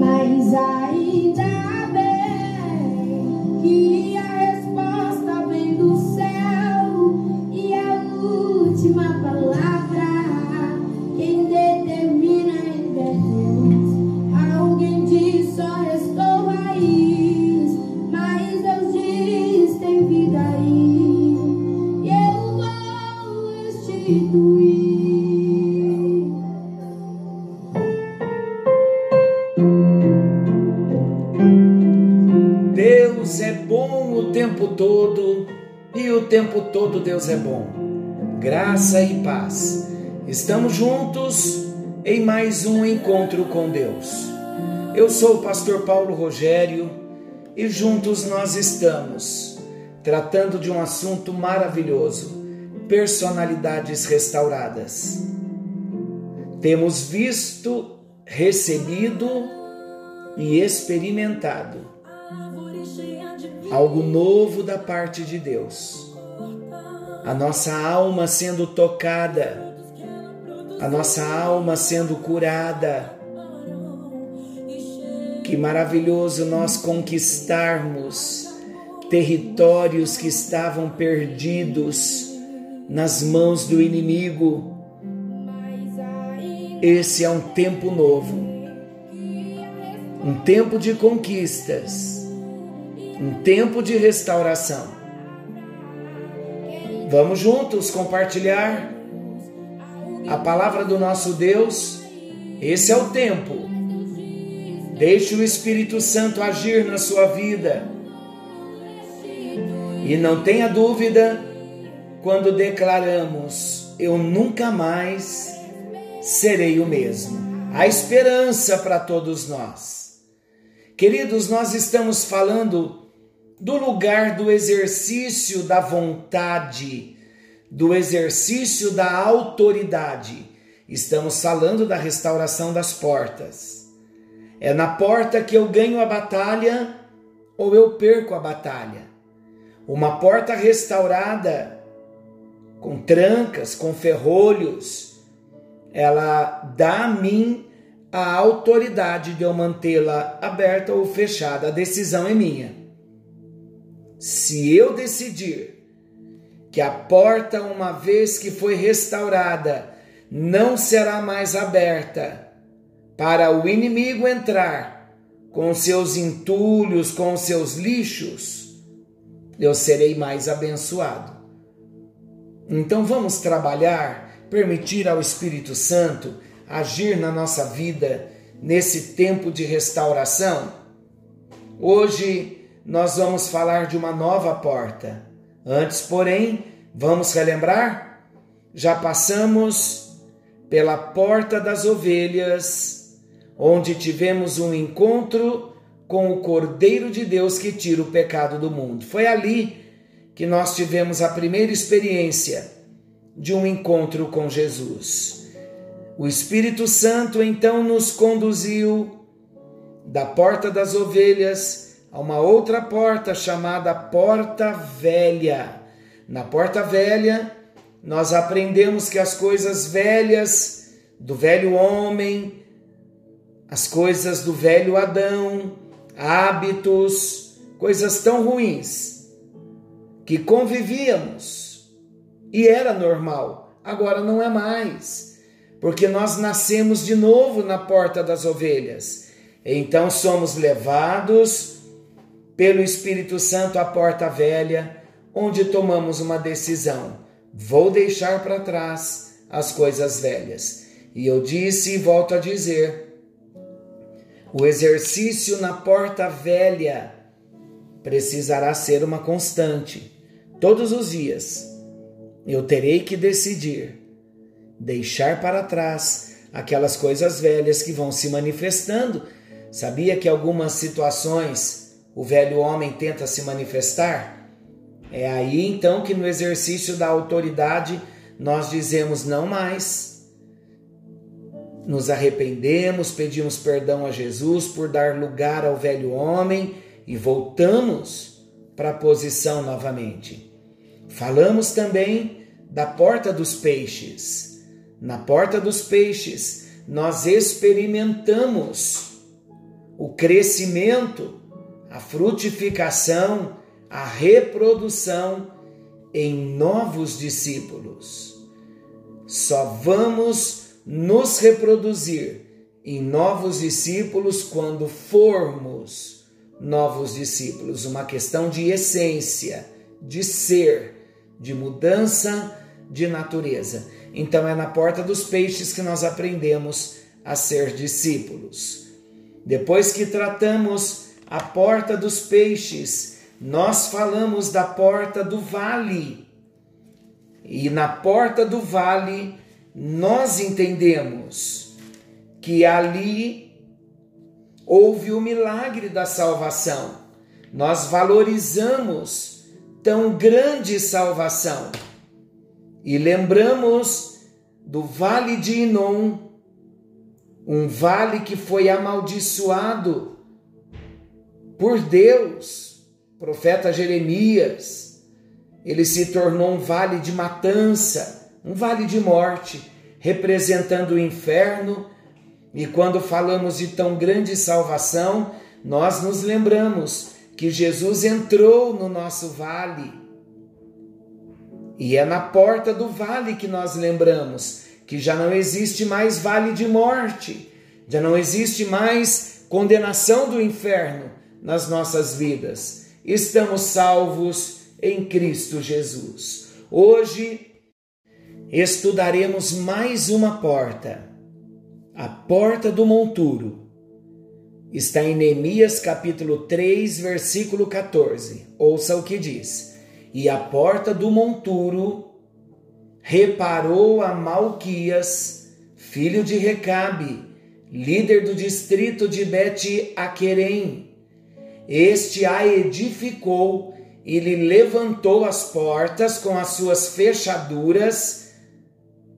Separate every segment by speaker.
Speaker 1: mày dài đã bên tempo todo Deus é bom. Graça e paz. Estamos juntos em mais um encontro com Deus. Eu sou o pastor Paulo Rogério e juntos nós estamos tratando de um assunto maravilhoso: personalidades restauradas. Temos visto, recebido e experimentado algo novo da parte de Deus. A nossa alma sendo tocada, a nossa alma sendo curada. Que maravilhoso nós conquistarmos territórios que estavam perdidos nas mãos do inimigo. Esse é um tempo novo, um tempo de conquistas um tempo de restauração. Vamos juntos compartilhar a palavra do nosso Deus. Esse é o tempo. Deixe o Espírito Santo agir na sua vida. E não tenha dúvida quando declaramos: Eu nunca mais serei o mesmo. Há esperança para todos nós. Queridos, nós estamos falando do lugar do exercício da vontade, do exercício da autoridade. Estamos falando da restauração das portas. É na porta que eu ganho a batalha ou eu perco a batalha. Uma porta restaurada, com trancas, com ferrolhos, ela dá a mim a autoridade de eu mantê-la aberta ou fechada. A decisão é minha. Se eu decidir que a porta, uma vez que foi restaurada, não será mais aberta para o inimigo entrar com seus entulhos, com seus lixos, eu serei mais abençoado. Então vamos trabalhar, permitir ao Espírito Santo agir na nossa vida nesse tempo de restauração. Hoje nós vamos falar de uma nova porta. Antes, porém, vamos relembrar? Já passamos pela porta das ovelhas, onde tivemos um encontro com o Cordeiro de Deus que tira o pecado do mundo. Foi ali que nós tivemos a primeira experiência de um encontro com Jesus. O Espírito Santo então nos conduziu da porta das ovelhas a uma outra porta chamada Porta Velha. Na Porta Velha, nós aprendemos que as coisas velhas do velho homem, as coisas do velho Adão, hábitos, coisas tão ruins que convivíamos e era normal, agora não é mais, porque nós nascemos de novo na porta das ovelhas. Então somos levados pelo Espírito Santo à porta velha, onde tomamos uma decisão: vou deixar para trás as coisas velhas. E eu disse e volto a dizer: o exercício na porta velha precisará ser uma constante. Todos os dias eu terei que decidir deixar para trás aquelas coisas velhas que vão se manifestando. Sabia que algumas situações o velho homem tenta se manifestar? É aí então que no exercício da autoridade nós dizemos não mais. Nos arrependemos, pedimos perdão a Jesus por dar lugar ao velho homem e voltamos para a posição novamente. Falamos também da porta dos peixes. Na porta dos peixes, nós experimentamos o crescimento, a frutificação, a reprodução em novos discípulos. Só vamos nos reproduzir em novos discípulos quando formos novos discípulos. Uma questão de essência, de ser, de mudança de natureza. Então é na porta dos peixes que nós aprendemos a ser discípulos. Depois que tratamos a porta dos peixes, nós falamos da porta do vale. E na porta do vale, nós entendemos que ali houve o milagre da salvação. Nós valorizamos tão grande salvação e lembramos do vale de Inom, um vale que foi amaldiçoado por Deus, profeta Jeremias. Ele se tornou um vale de matança, um vale de morte, representando o inferno. E quando falamos de tão grande salvação, nós nos lembramos que Jesus entrou no nosso vale e é na porta do vale que nós lembramos que já não existe mais vale de morte, já não existe mais condenação do inferno nas nossas vidas. Estamos salvos em Cristo Jesus. Hoje estudaremos mais uma porta, a porta do monturo. Está em Neemias capítulo 3, versículo 14. Ouça o que diz e a porta do monturo reparou a Malquias, filho de Recabe, líder do distrito de Bet-Aquerem. Este a edificou e lhe levantou as portas com as suas fechaduras,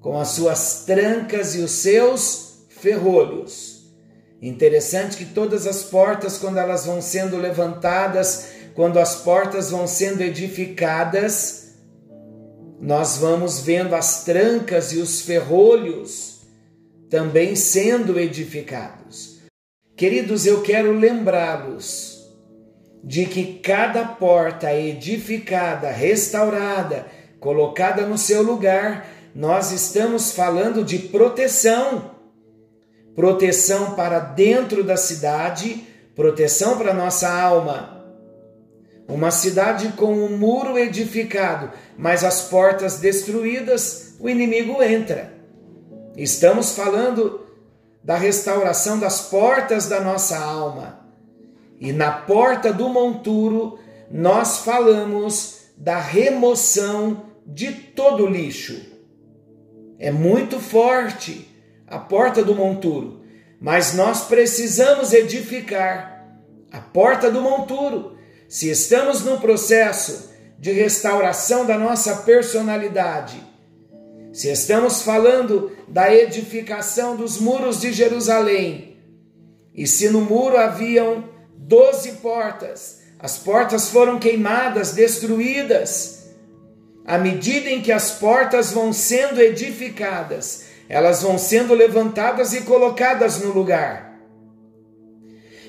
Speaker 1: com as suas trancas e os seus ferrolhos. Interessante que todas as portas, quando elas vão sendo levantadas, quando as portas vão sendo edificadas, nós vamos vendo as trancas e os ferrolhos também sendo edificados. Queridos, eu quero lembrá-los de que cada porta edificada, restaurada, colocada no seu lugar, nós estamos falando de proteção. Proteção para dentro da cidade, proteção para nossa alma uma cidade com um muro edificado, mas as portas destruídas, o inimigo entra. Estamos falando da restauração das portas da nossa alma. E na porta do monturo, nós falamos da remoção de todo lixo. É muito forte a porta do monturo, mas nós precisamos edificar a porta do monturo se estamos no processo de restauração da nossa personalidade, se estamos falando da edificação dos muros de Jerusalém, e se no muro haviam doze portas, as portas foram queimadas, destruídas, à medida em que as portas vão sendo edificadas, elas vão sendo levantadas e colocadas no lugar.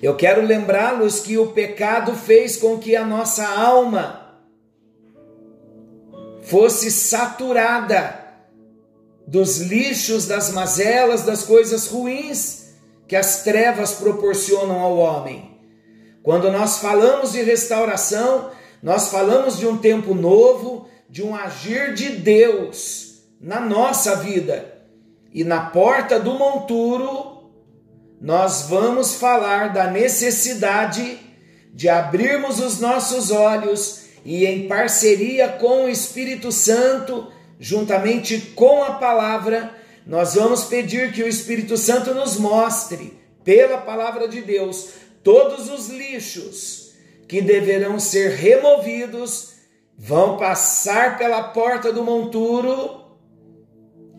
Speaker 1: Eu quero lembrá-los que o pecado fez com que a nossa alma fosse saturada dos lixos, das mazelas, das coisas ruins que as trevas proporcionam ao homem. Quando nós falamos de restauração, nós falamos de um tempo novo, de um agir de Deus na nossa vida. E na porta do monturo nós vamos falar da necessidade de abrirmos os nossos olhos e, em parceria com o Espírito Santo, juntamente com a palavra, nós vamos pedir que o Espírito Santo nos mostre, pela palavra de Deus, todos os lixos que deverão ser removidos, vão passar pela porta do monturo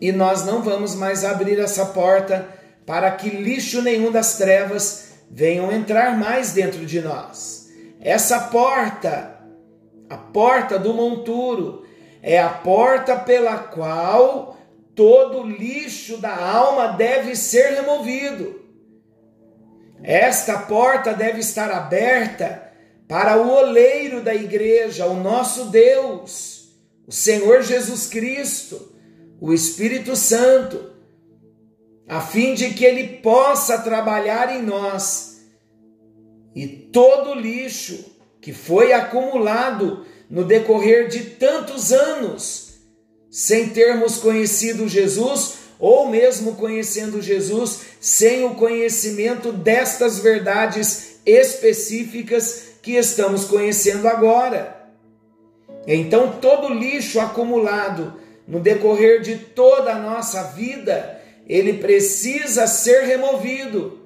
Speaker 1: e nós não vamos mais abrir essa porta para que lixo nenhum das trevas venham entrar mais dentro de nós. Essa porta, a porta do monturo, é a porta pela qual todo lixo da alma deve ser removido. Esta porta deve estar aberta para o oleiro da igreja, o nosso Deus, o Senhor Jesus Cristo, o Espírito Santo, a fim de que ele possa trabalhar em nós. E todo lixo que foi acumulado no decorrer de tantos anos, sem termos conhecido Jesus, ou mesmo conhecendo Jesus, sem o conhecimento destas verdades específicas que estamos conhecendo agora. Então, todo lixo acumulado no decorrer de toda a nossa vida, ele precisa ser removido,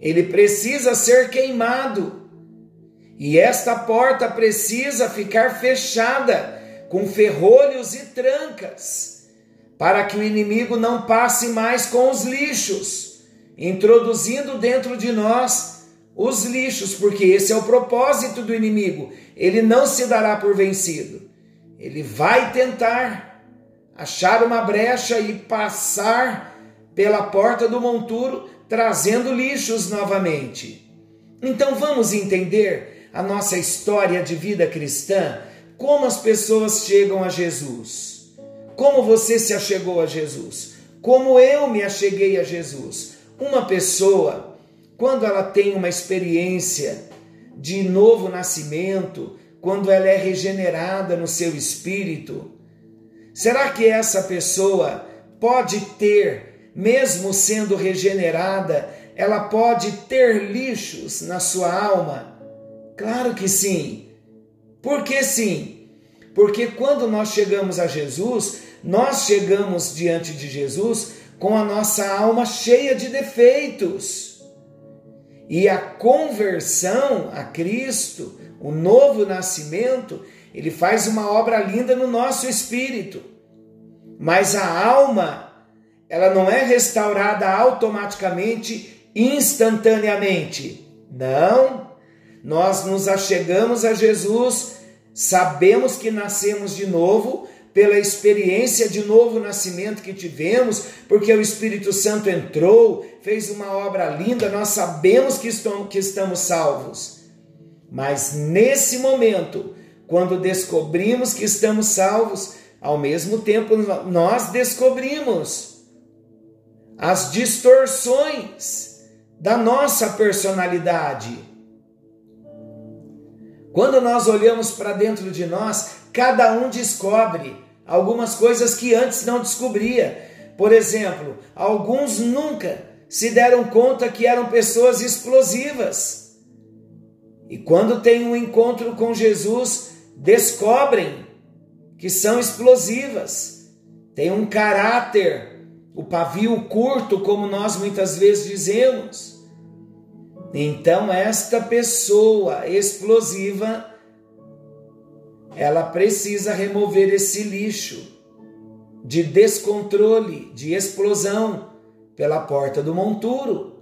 Speaker 1: ele precisa ser queimado. E esta porta precisa ficar fechada com ferrolhos e trancas, para que o inimigo não passe mais com os lixos, introduzindo dentro de nós os lixos, porque esse é o propósito do inimigo. Ele não se dará por vencido. Ele vai tentar achar uma brecha e passar pela porta do monturo, trazendo lixos novamente. Então vamos entender a nossa história de vida cristã, como as pessoas chegam a Jesus. Como você se achegou a Jesus? Como eu me acheguei a Jesus? Uma pessoa, quando ela tem uma experiência de novo nascimento, quando ela é regenerada no seu espírito, será que essa pessoa pode ter, mesmo sendo regenerada, ela pode ter lixos na sua alma? Claro que sim. Por que sim? Porque quando nós chegamos a Jesus, nós chegamos diante de Jesus com a nossa alma cheia de defeitos. E a conversão a Cristo, o novo nascimento, ele faz uma obra linda no nosso espírito. Mas a alma, ela não é restaurada automaticamente, instantaneamente. Não. Nós nos achegamos a Jesus, sabemos que nascemos de novo, pela experiência de novo nascimento que tivemos, porque o Espírito Santo entrou, fez uma obra linda, nós sabemos que estamos, que estamos salvos. Mas nesse momento, quando descobrimos que estamos salvos, ao mesmo tempo nós descobrimos as distorções da nossa personalidade quando nós olhamos para dentro de nós, cada um descobre algumas coisas que antes não descobria. Por exemplo, alguns nunca se deram conta que eram pessoas explosivas. E quando têm um encontro com Jesus, descobrem que são explosivas, têm um caráter, o pavio curto, como nós muitas vezes dizemos. Então, esta pessoa explosiva, ela precisa remover esse lixo de descontrole, de explosão pela porta do monturo.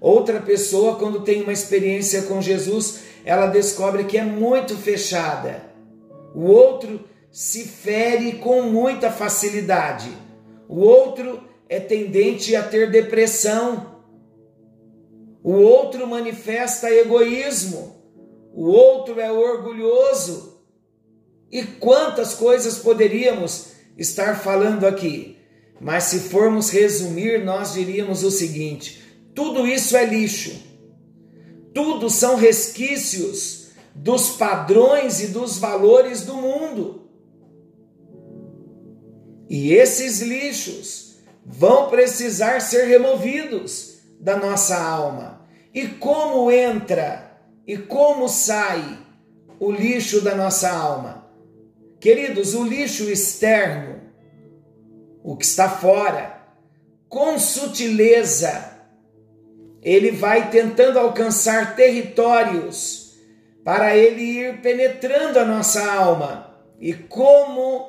Speaker 1: Outra pessoa, quando tem uma experiência com Jesus, ela descobre que é muito fechada. O outro se fere com muita facilidade. O outro é tendente a ter depressão o outro manifesta egoísmo, o outro é orgulhoso. E quantas coisas poderíamos estar falando aqui? Mas se formos resumir, nós diríamos o seguinte: tudo isso é lixo. Tudo são resquícios dos padrões e dos valores do mundo. E esses lixos vão precisar ser removidos da nossa alma. E como entra e como sai o lixo da nossa alma? Queridos, o lixo externo, o que está fora, com sutileza, ele vai tentando alcançar territórios para ele ir penetrando a nossa alma. E como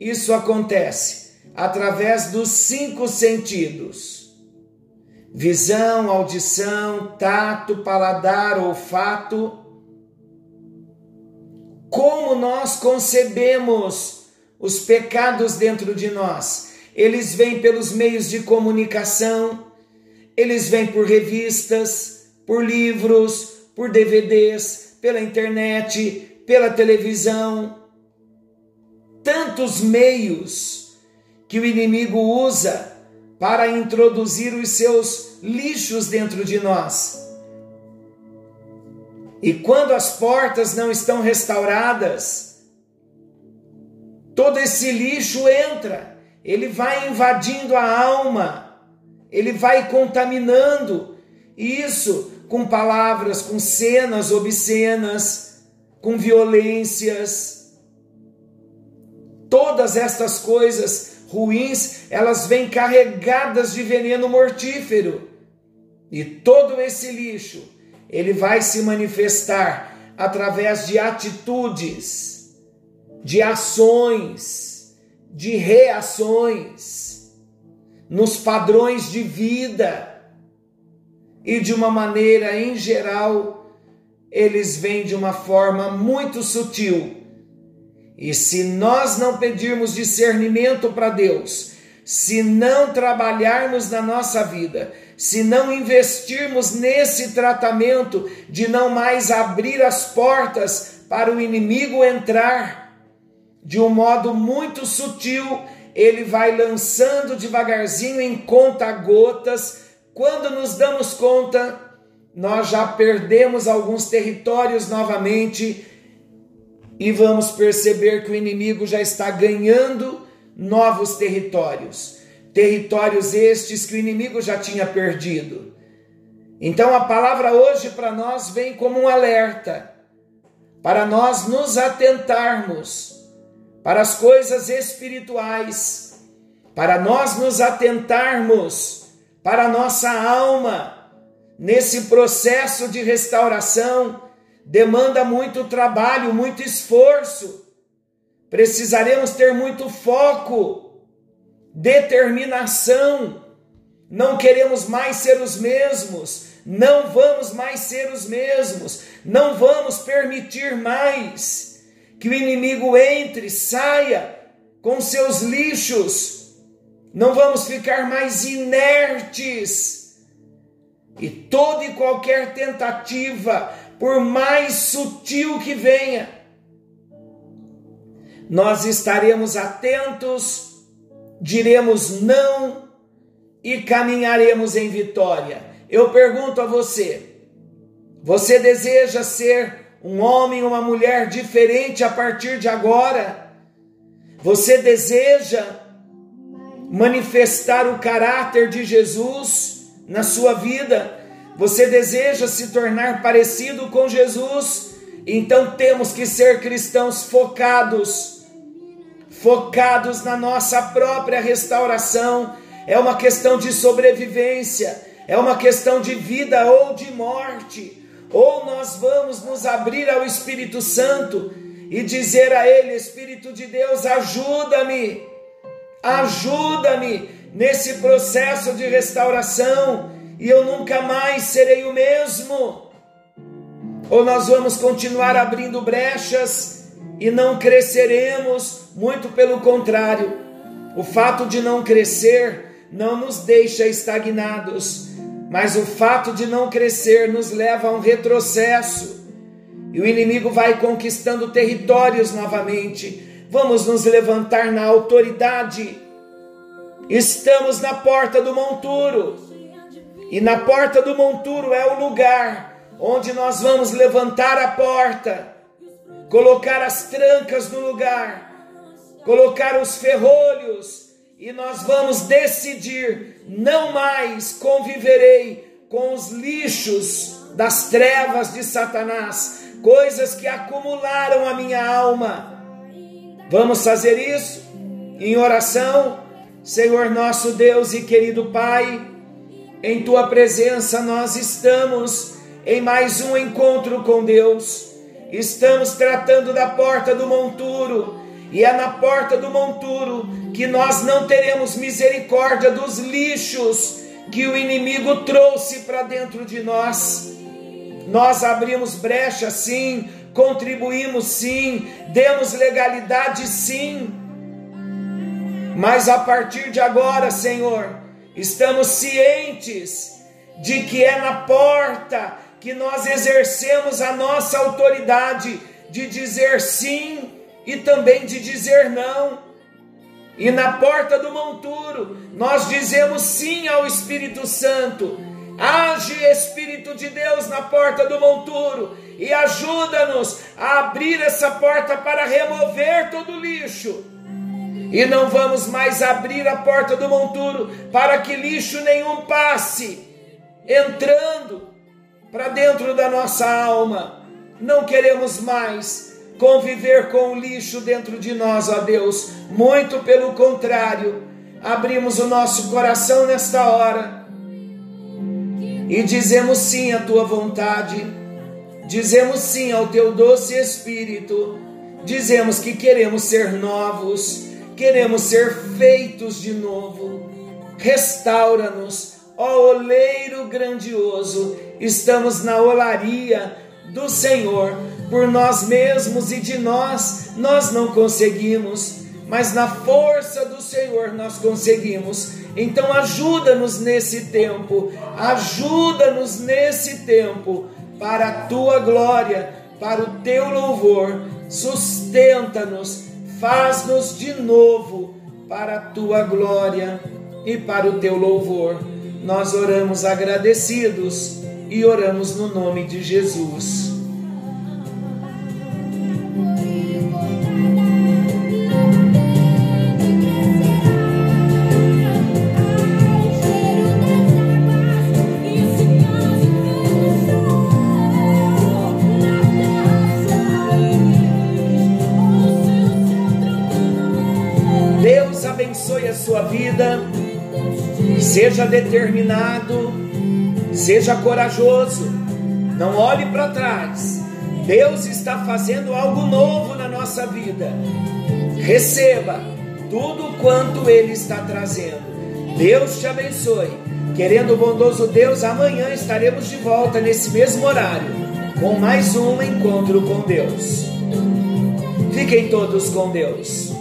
Speaker 1: isso acontece? Através dos cinco sentidos visão, audição, tato, paladar, olfato. Como nós concebemos os pecados dentro de nós? Eles vêm pelos meios de comunicação, eles vêm por revistas, por livros, por DVDs, pela internet, pela televisão. Tantos meios que o inimigo usa para introduzir os seus lixos dentro de nós. E quando as portas não estão restauradas, todo esse lixo entra, ele vai invadindo a alma, ele vai contaminando isso com palavras, com cenas obscenas, com violências. Todas estas coisas ruins, elas vêm carregadas de veneno mortífero. E todo esse lixo, ele vai se manifestar através de atitudes, de ações, de reações, nos padrões de vida e de uma maneira em geral, eles vêm de uma forma muito sutil e se nós não pedirmos discernimento para Deus, se não trabalharmos na nossa vida, se não investirmos nesse tratamento de não mais abrir as portas para o inimigo entrar, de um modo muito sutil, ele vai lançando devagarzinho em conta-gotas. Quando nos damos conta, nós já perdemos alguns territórios novamente e vamos perceber que o inimigo já está ganhando novos territórios, territórios estes que o inimigo já tinha perdido. Então a palavra hoje para nós vem como um alerta, para nós nos atentarmos para as coisas espirituais, para nós nos atentarmos para a nossa alma nesse processo de restauração demanda muito trabalho, muito esforço. Precisaremos ter muito foco, determinação. Não queremos mais ser os mesmos, não vamos mais ser os mesmos, não vamos permitir mais que o inimigo entre, saia com seus lixos, não vamos ficar mais inertes. E toda e qualquer tentativa por mais sutil que venha, nós estaremos atentos, diremos não e caminharemos em vitória. Eu pergunto a você: você deseja ser um homem ou uma mulher diferente a partir de agora? Você deseja manifestar o caráter de Jesus na sua vida? Você deseja se tornar parecido com Jesus? Então temos que ser cristãos focados, focados na nossa própria restauração. É uma questão de sobrevivência, é uma questão de vida ou de morte. Ou nós vamos nos abrir ao Espírito Santo e dizer a Ele: Espírito de Deus, ajuda-me, ajuda-me nesse processo de restauração e eu nunca mais serei o mesmo? Ou nós vamos continuar abrindo brechas e não cresceremos, muito pelo contrário. O fato de não crescer não nos deixa estagnados, mas o fato de não crescer nos leva a um retrocesso. E o inimigo vai conquistando territórios novamente. Vamos nos levantar na autoridade. Estamos na porta do monturo. E na porta do monturo é o lugar onde nós vamos levantar a porta, colocar as trancas no lugar, colocar os ferrolhos, e nós vamos decidir: não mais conviverei com os lixos das trevas de Satanás, coisas que acumularam a minha alma. Vamos fazer isso em oração, Senhor nosso Deus e querido Pai. Em tua presença nós estamos em mais um encontro com Deus. Estamos tratando da porta do monturo, e é na porta do monturo que nós não teremos misericórdia dos lixos que o inimigo trouxe para dentro de nós. Nós abrimos brecha sim, contribuímos sim, demos legalidade sim. Mas a partir de agora, Senhor, Estamos cientes de que é na porta que nós exercemos a nossa autoridade de dizer sim e também de dizer não. E na porta do monturo, nós dizemos sim ao Espírito Santo. Age Espírito de Deus na porta do monturo e ajuda-nos a abrir essa porta para remover todo o lixo. E não vamos mais abrir a porta do monturo para que lixo nenhum passe entrando para dentro da nossa alma. Não queremos mais conviver com o lixo dentro de nós, ó Deus. Muito pelo contrário, abrimos o nosso coração nesta hora e dizemos sim à tua vontade, dizemos sim ao teu doce Espírito, dizemos que queremos ser novos, queremos ser feitos de novo. Restaura-nos, ó oleiro grandioso, estamos na olaria do Senhor por nós mesmos e de nós, nós não conseguimos, mas na força do Senhor nós conseguimos. Então ajuda-nos nesse tempo, ajuda-nos nesse tempo para a tua glória, para o teu louvor. Sustenta-nos, faz-nos de novo para a tua glória e para o teu louvor. Nós oramos agradecidos e oramos no nome de Jesus. Seja determinado, seja corajoso. Não olhe para trás. Deus está fazendo algo novo na nossa vida. Receba tudo quanto Ele está trazendo. Deus te abençoe. Querendo o bondoso Deus, amanhã estaremos de volta nesse mesmo horário com mais um encontro com Deus. Fiquem todos com Deus.